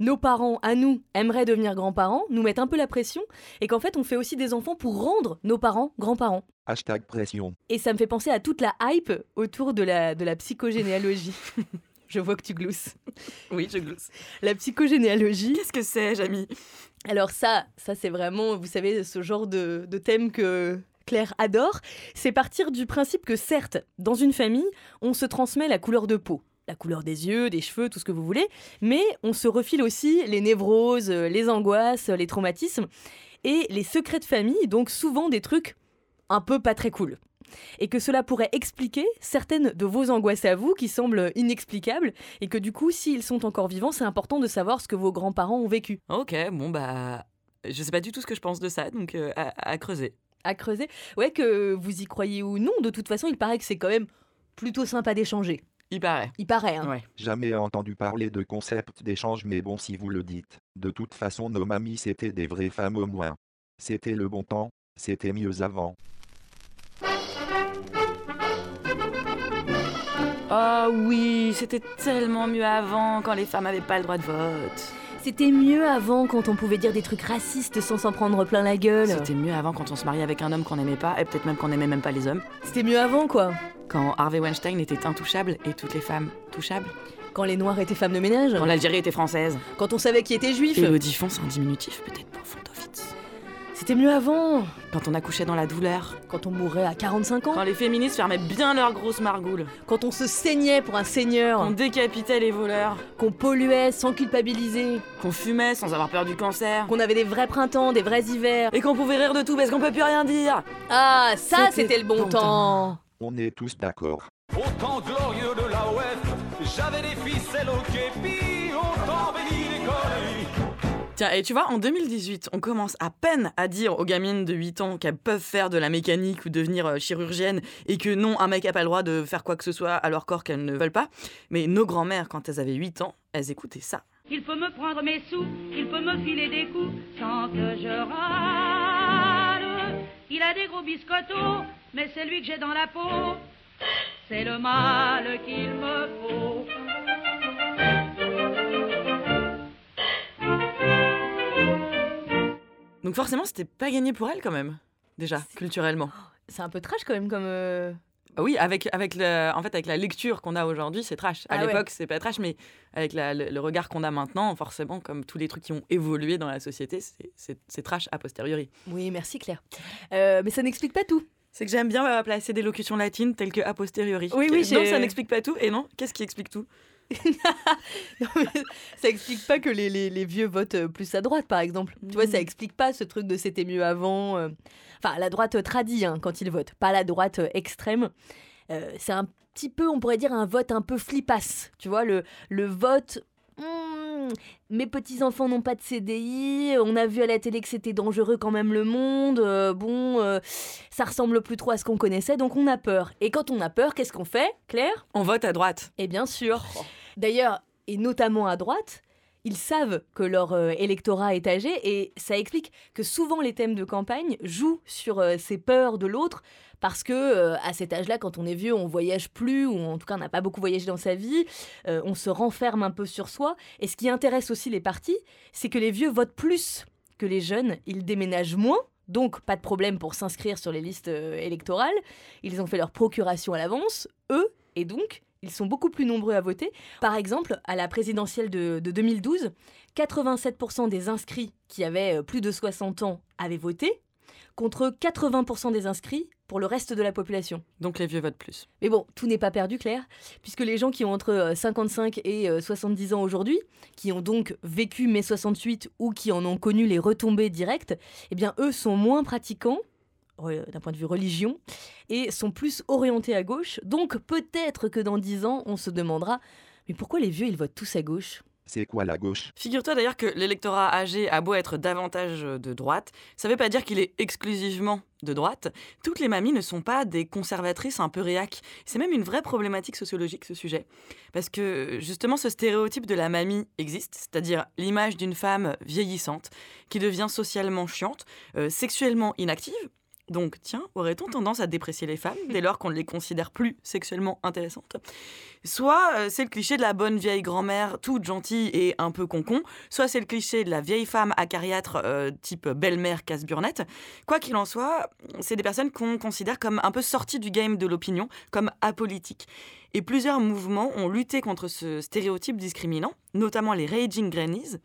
nos parents, à nous, aimeraient devenir grands-parents, nous mettent un peu la pression, et qu'en fait, on fait aussi des enfants pour rendre nos parents grands-parents. Hashtag pression. Et ça me fait penser à toute la hype autour de la, de la psychogénéalogie. Je vois que tu glousses. Oui, je glousse. La psychogénéalogie, Qu'est-ce que c'est, Jamie? Alors ça, ça c'est vraiment, vous savez, ce genre de, de thème que Claire adore. C'est partir du principe que certes, dans une famille, on se transmet la couleur de peau. La couleur des yeux, des cheveux, tout ce que vous voulez. Mais on se refile aussi les névroses, les angoisses, les traumatismes et les secrets de famille, donc souvent des trucs un peu pas très cool. Et que cela pourrait expliquer certaines de vos angoisses à vous qui semblent inexplicables et que du coup, s'ils sont encore vivants, c'est important de savoir ce que vos grands-parents ont vécu. Ok, bon bah. Je sais pas du tout ce que je pense de ça, donc euh, à, à creuser. à creuser. Ouais, que vous y croyez ou non, de toute façon, il paraît que c'est quand même plutôt sympa d'échanger. Il paraît. Il paraît, hein. Ouais. Jamais entendu parler de concept d'échange, mais bon, si vous le dites. De toute façon, nos mamies, c'était des vraies femmes au moins. C'était le bon temps, c'était mieux avant. Oh oui, c'était tellement mieux avant quand les femmes avaient pas le droit de vote. C'était mieux avant quand on pouvait dire des trucs racistes sans s'en prendre plein la gueule. C'était mieux avant quand on se mariait avec un homme qu'on n'aimait pas, et peut-être même qu'on n'aimait même pas les hommes. C'était mieux avant, quoi. Quand Harvey Weinstein était intouchable et toutes les femmes touchables. Quand les Noirs étaient femmes de ménage. Quand l'Algérie était française. Quand on savait qui était juif. Elodie Font, c'est un diminutif peut-être pour Fondovitz. C'était mieux avant. Quand on accouchait dans la douleur. Quand on mourait à 45 ans. Quand les féministes fermaient bien leurs grosses margoules. Quand on se saignait pour un seigneur. Qu'on décapitait les voleurs. Qu'on polluait sans culpabiliser. Qu'on fumait sans avoir peur du cancer. Qu'on avait des vrais printemps, des vrais hivers. Et qu'on pouvait rire de tout parce qu'on peut plus rien dire. Ah, ça c'était le bon, temps. temps. On est tous d'accord. Au temps glorieux de la j'avais des ficelles au képi, Tiens, et tu vois, en 2018, on commence à peine à dire aux gamines de 8 ans qu'elles peuvent faire de la mécanique ou devenir euh, chirurgienne et que non, un mec n'a pas le droit de faire quoi que ce soit à leur corps qu'elles ne veulent pas. Mais nos grand-mères, quand elles avaient 8 ans, elles écoutaient ça. Il peut me prendre mes sous, il peut me filer des coups sans que je râle. Il a des gros biscottos, mais c'est lui que j'ai dans la peau. C'est le mal qu'il me faut. Donc forcément, c'était pas gagné pour elle quand même, déjà, culturellement. C'est un peu trash quand même comme... Euh, ah oui, avec, avec, le, en fait, avec la lecture qu'on a aujourd'hui, c'est trash. À Ah l'époque, c'est pas trash, mais avec la- le, le regard qu'on a maintenant, forcément, comme tous les trucs qui ont évolué dans la société, c'est- trash a posteriori. Oui, merci Claire. Euh, mais ça n'explique pas tout. C'est que j'aime bien euh, placer des locutions latines telles que a posteriori. Oui, oui, Non, ça n'explique pas tout. Et non, qu'est-ce qui explique tout? Non, mais ça explique pas que les, les- les vieux votent euh, plus à droite, par exemple. Tu vois, ça Mm. explique pas ce truc de c'était mieux avant. euh. Enfin, la droite tradie hein, quand ils votent, pas la droite euh, extrême. Euh, c'est un petit peu, on pourrait dire, un vote un peu flipasse. Tu vois, le, le vote. hmm, mes petits-enfants n'ont pas de CDI, on a vu à la télé que c'était dangereux quand même le monde, euh, bon, euh, ça ressemble plus trop à ce qu'on connaissait, donc on a peur. Et quand on a peur, qu'est-ce qu'on fait, Claire? On vote à droite. et bien sûr. D'ailleurs, et notamment à droite, ils savent que leur euh, électorat est âgé et ça explique que souvent les thèmes de campagne jouent sur euh, ces peurs de l'autre parce que euh, à cet âge-là, quand on est vieux, on voyage plus ou en tout cas on n'a pas beaucoup voyagé dans sa vie, euh, on se renferme un peu sur soi. Et ce qui intéresse aussi les partis, c'est que les vieux votent plus que les jeunes, ils déménagent moins. Donc, pas de problème pour s'inscrire sur les listes euh, électorales. Ils ont fait leur procuration à l'avance, eux, et donc, ils sont beaucoup plus nombreux à voter. Par exemple, à la présidentielle de, de 2012, 87% des inscrits qui avaient plus de 60 ans avaient voté, contre 80% des inscrits pour le reste de la population. Donc les vieux votent plus. Mais bon, tout n'est pas perdu, Claire, puisque les gens qui ont entre euh, 55 et euh, 70 ans aujourd'hui, qui ont donc vécu mai 68 ou qui en ont connu les retombées directes, eh bien, eux sont moins pratiquants euh, d'un point de vue religion et sont plus orientés à gauche. Donc peut-être que dans 10 ans, on se demandera mais pourquoi les vieux ils votent tous à gauche? C'est quoi la gauche? Figure-toi d'ailleurs que l'électorat âgé a beau être davantage de droite, ça ne veut pas dire qu'il est exclusivement de droite. Toutes les mamies ne sont pas des conservatrices un peu réac. C'est même une vraie problématique sociologique ce sujet. Parce que justement ce stéréotype de la mamie existe, c'est-à-dire l'image d'une femme vieillissante qui devient socialement chiante, euh, sexuellement inactive. Donc, tiens, aurait-on tendance à déprécier les femmes dès lors qu'on ne les considère plus sexuellement intéressantes? Soit euh, c'est le cliché de la bonne vieille grand-mère toute gentille et un peu concon, soit c'est le cliché de la vieille femme acariâtre euh, type belle-mère casse-burnette. Quoi qu'il en soit, c'est des personnes qu'on considère comme un peu sorties du game de l'opinion, comme apolitiques. Et plusieurs mouvements ont lutté contre ce stéréotype discriminant, notamment les Raging Grannies,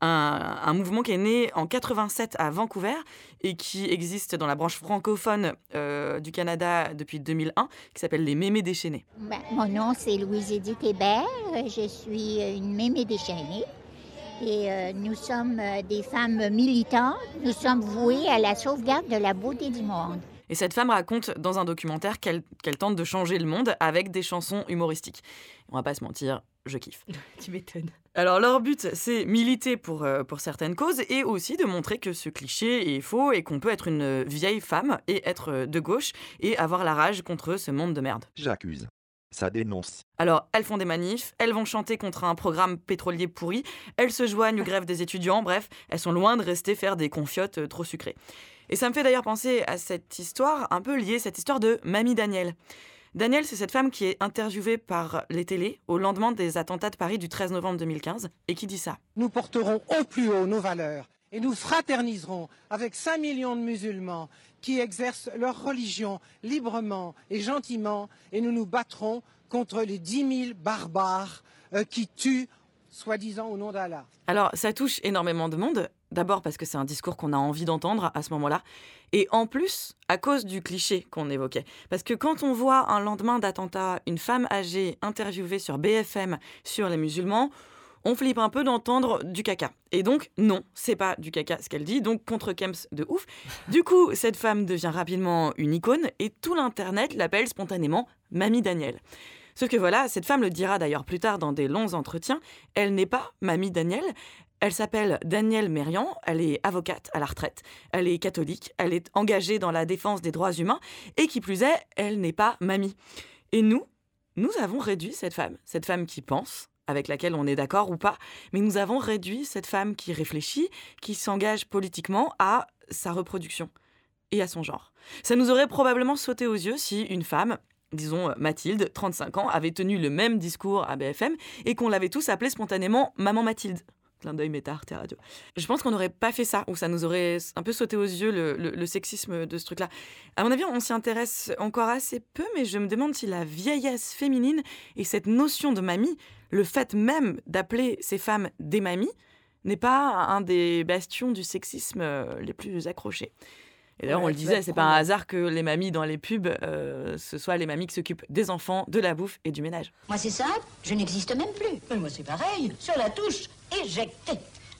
un, mouvement qui est né en 87 à Vancouver et qui existe dans la branche francophone euh, du Canada depuis 2001, qui s'appelle les Mémés déchaînés. Ben, mon nom, c'est Louise-Édith Hébert. Je suis une mémé déchaînée. Et euh, nous sommes euh, des femmes militantes. Nous sommes vouées à la sauvegarde de la beauté du monde. Et cette femme raconte dans un documentaire qu'elle qu'elle tente de changer le monde avec des chansons humoristiques. On va pas se mentir, je kiffe. Tu m'étonnes. Alors leur but, c'est militer pour, euh, pour certaines causes et aussi de montrer que ce cliché est faux et qu'on peut être une vieille femme et être euh, de gauche et avoir la rage contre ce monde de merde. J'accuse. Ça dénonce. Alors, elles font des manifs, elles vont chanter contre un programme pétrolier pourri, elles se joignent aux grèves des étudiants, bref, elles sont loin de rester faire des confiottes euh, trop sucrées. Et ça me fait d'ailleurs penser à cette histoire un peu liée, cette histoire de Mamie Daniel. Daniel, c'est cette femme qui est interviewée par les télés au lendemain des attentats de Paris du 13 novembre 2015 et qui dit ça. Nous porterons au plus haut nos valeurs et nous fraterniserons avec 5 millions de musulmans qui exercent leur religion librement et gentiment et nous nous battrons contre les 10 000 barbares euh, qui tuent soi-disant au nom d'Allah. Alors, ça touche énormément de monde. D'abord parce que c'est un discours qu'on a envie d'entendre à ce moment-là. Et en plus, à cause du cliché qu'on évoquait. Parce que quand on voit un lendemain d'attentat une femme âgée interviewée sur BFM sur les musulmans, on flippe un peu d'entendre du caca. Et donc, non, c'est pas du caca ce qu'elle dit, donc contre Kems de ouf. Du coup, cette femme devient rapidement une icône et tout l'Internet l'appelle spontanément Mamie Daniel. Sauf que voilà, cette femme le dira d'ailleurs plus tard dans des longs entretiens, elle n'est pas Mamie Daniel, elle s'appelle Danielle Mérian, elle est avocate à la retraite, elle est catholique, elle est engagée dans la défense des droits humains, et qui plus est, elle n'est pas mamie. Et nous, nous avons réduit cette femme, cette femme qui pense, avec laquelle on est d'accord ou pas, mais nous avons réduit cette femme qui réfléchit, qui s'engage politiquement à sa reproduction et à son genre. Ça nous aurait probablement sauté aux yeux si une femme, disons Mathilde, 35 ans, avait tenu le même discours à BFM et qu'on l'avait tous appelée spontanément Maman Mathilde. Clin d'œil méta, Arte Radio. Je pense qu'on n'aurait pas fait ça, ou ça nous aurait un peu sauté aux yeux le, le- le sexisme de ce truc-là. À mon avis, on s'y intéresse encore assez peu, mais je me demande si la vieillesse féminine et cette notion de mamie, le fait même d'appeler ces femmes des mamies, n'est pas un des bastions du sexisme euh, les plus accrochés. Et d'ailleurs, Ouais, on le disait, c'est pas un hasard que les mamies dans les pubs, euh, ce soient les mamies qui s'occupent des enfants, de la bouffe et du ménage. Moi, c'est simple, je n'existe même plus. Mais moi, c'est pareil. Sur la touche, éjecté.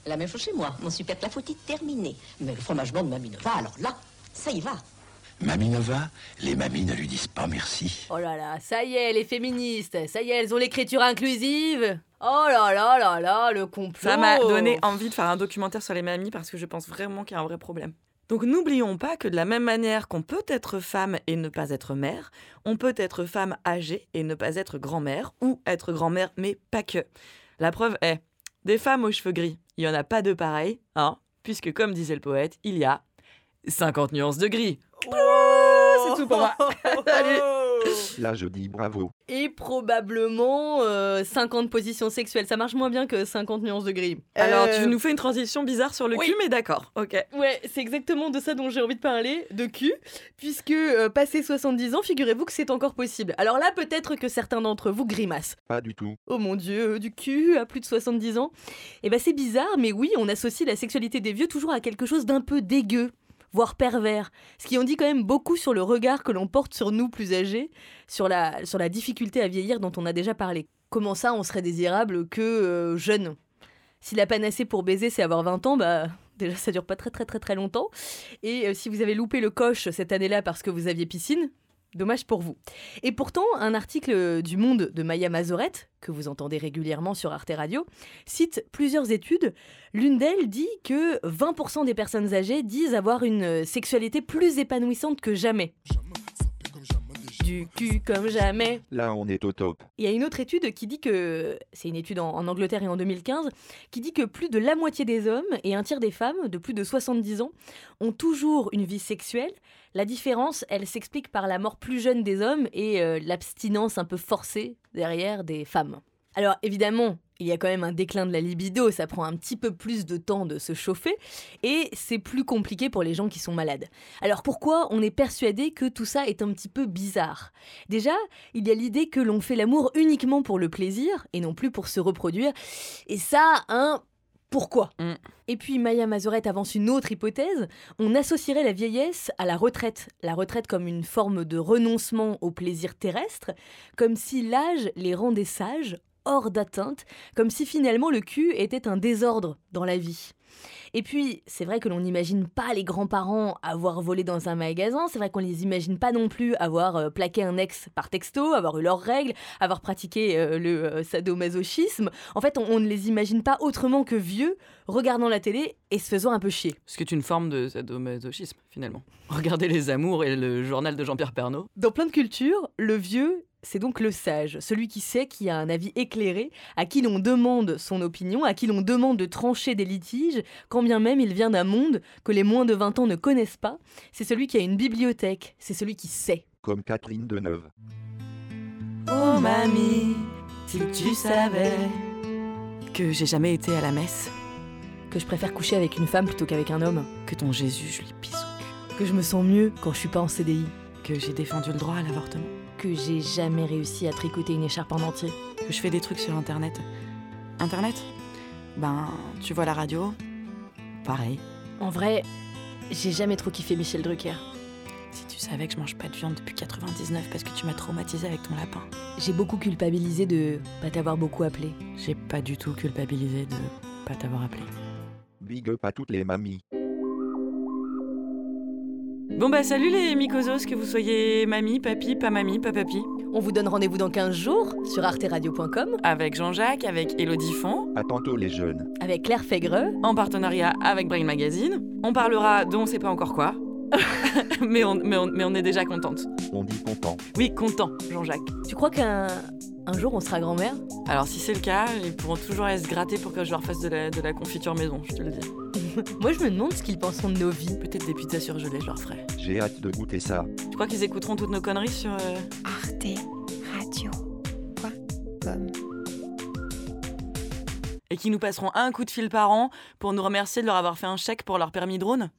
La même chose chez moi. Mon super clafoutis terminé. Mais le fromage blanc de Mamie Nova, alors là, ça y va. Mamie Nova, les mamies ne lui disent pas merci. Oh là là, ça y est, les féministes, ça y est, elles ont l'écriture inclusive. Oh là là là là, le complot. Ça m'a donné envie de faire un documentaire sur les mamies parce que je pense vraiment qu'il y a un vrai problème. Donc n'oublions pas que de la même manière qu'on peut être femme et ne pas être mère, on peut être femme âgée et ne pas être grand-mère, ou être grand-mère, mais pas que. La preuve est, des femmes aux cheveux gris, il n'y en a pas deux pareils, hein, puisque comme disait le poète, il y a 50 nuances de gris. C'est tout pour moi. Salut. Là je dis bravo. Et probablement euh, 50 positions sexuelles. Ça marche moins bien que 50 nuances de gris. Alors Euh, tu nous fais une transition bizarre sur le oui. cul, mais d'accord, ok. Ouais, c'est exactement de ça dont j'ai envie de parler, de cul, puisque euh, passé 70 ans, figurez-vous que c'est encore possible. Alors là, peut-être que certains d'entre vous grimacent. Pas du tout. Oh mon dieu, euh, du cul à plus de 70 ans. Eh ben c'est bizarre, mais oui, on associe la sexualité des vieux toujours à quelque chose d'un peu dégueu, voire pervers. Ce qui en dit quand même beaucoup sur le regard que l'on porte sur nous plus âgés, sur la, sur la difficulté à vieillir dont on a déjà parlé. Comment ça, on serait désirable que euh, jeune Si la panacée pour baiser, c'est avoir 20 ans, bah déjà ça dure pas très très très très longtemps. Et euh, si vous avez loupé le coche cette année-là parce que vous aviez piscine, Dommage pour vous. Et pourtant, un article du Monde de Maya Mazorette, que vous entendez régulièrement sur Arte Radio, cite plusieurs études. L'une d'elles dit que 20% des personnes âgées disent avoir une sexualité plus épanouissante que jamais. Du cul comme jamais. Là on est au top. Il y a une autre étude qui dit que, c'est une étude en, en Angleterre et en 2015, qui dit que plus de la moitié des hommes et un tiers des femmes de plus de 70 ans ont toujours une vie sexuelle. La différence, elle s'explique par la mort plus jeune des hommes et euh, l'abstinence un peu forcée derrière des femmes. Alors évidemment, il y a quand même un déclin de la libido, ça prend un petit peu plus de temps de se chauffer, et c'est plus compliqué pour les gens qui sont malades. Alors pourquoi on est persuadé que tout ça est un petit peu bizarre? Déjà, il y a l'idée que l'on fait l'amour uniquement pour le plaisir, et non plus pour se reproduire, et ça, hein, pourquoi? Mm. Et puis Maya Mazorette avance une autre hypothèse, on associerait la vieillesse à la retraite, la retraite comme une forme de renoncement au plaisir terrestre, comme si l'âge les rendait sages, hors d'atteinte, comme si finalement le cul était un désordre dans la vie. Et puis, c'est vrai que l'on n'imagine pas les grands-parents avoir volé dans un magasin, c'est vrai qu'on les imagine pas non plus avoir euh, plaqué un ex par texto, avoir eu leurs règles, avoir pratiqué euh, le euh, sadomasochisme. En fait, on, on ne les imagine pas autrement que vieux, regardant la télé et se faisant un peu chier. Ce qui est une forme de sadomasochisme, finalement. Regardez Les Amours et le journal de Jean-Pierre Pernaut. Dans plein de cultures, le vieux, c'est donc le sage, celui qui sait, qui a un avis éclairé, à qui l'on demande son opinion, à qui l'on demande de trancher des litiges, quand bien même il vient d'un monde que les moins de 20 ans ne connaissent pas. C'est celui qui a une bibliothèque, c'est celui qui sait. Comme Catherine Deneuve. Oh mamie, si tu savais que j'ai jamais été à la messe. Que je préfère coucher avec une femme plutôt qu'avec un homme. Que ton Jésus, je lui pisse au cul. Que je me sens mieux quand je suis pas en CDI. Que j'ai défendu le droit à l'avortement. Que j'ai jamais réussi à tricoter une écharpe en entier. Que je fais des trucs sur Internet. Internet? Ben, tu vois la radio Pareil. En vrai, j'ai jamais trop kiffé Michel Drucker. Si tu savais que je mange pas de viande depuis 99 parce que tu m'as traumatisé avec ton lapin. J'ai beaucoup culpabilisé de pas t'avoir beaucoup appelé. J'ai pas du tout culpabilisé de pas t'avoir appelé. Big up à toutes les mamies. Bon bah salut les mycosos, que vous soyez mamie, papy, pas mamie, pas papy. On vous donne rendez-vous dans 15 jours sur arteradio.com Avec Jean-Jacques, avec Elodie Font, À tantôt les jeunes. avec Claire Fégreux. en partenariat avec Brain Magazine. On parlera dont on sait pas encore quoi. mais, on, mais, on, mais on est déjà contente. On dit content. Oui, content, Jean-Jacques. Tu crois qu'un un jour on sera grand-mère? Alors si c'est le cas, ils pourront toujours aller se gratter pour que je leur fasse de la, de la confiture maison, je te le dis. Moi je me demande ce qu'ils penseront de nos vies. Peut-être des pizzas surgelées, je leur ferai. J'ai hâte de goûter ça. Tu crois qu'ils écouteront toutes nos conneries sur... euh, arteradio.com et qu'ils nous passeront un coup de fil par an pour nous remercier de leur avoir fait un chèque pour leur permis drone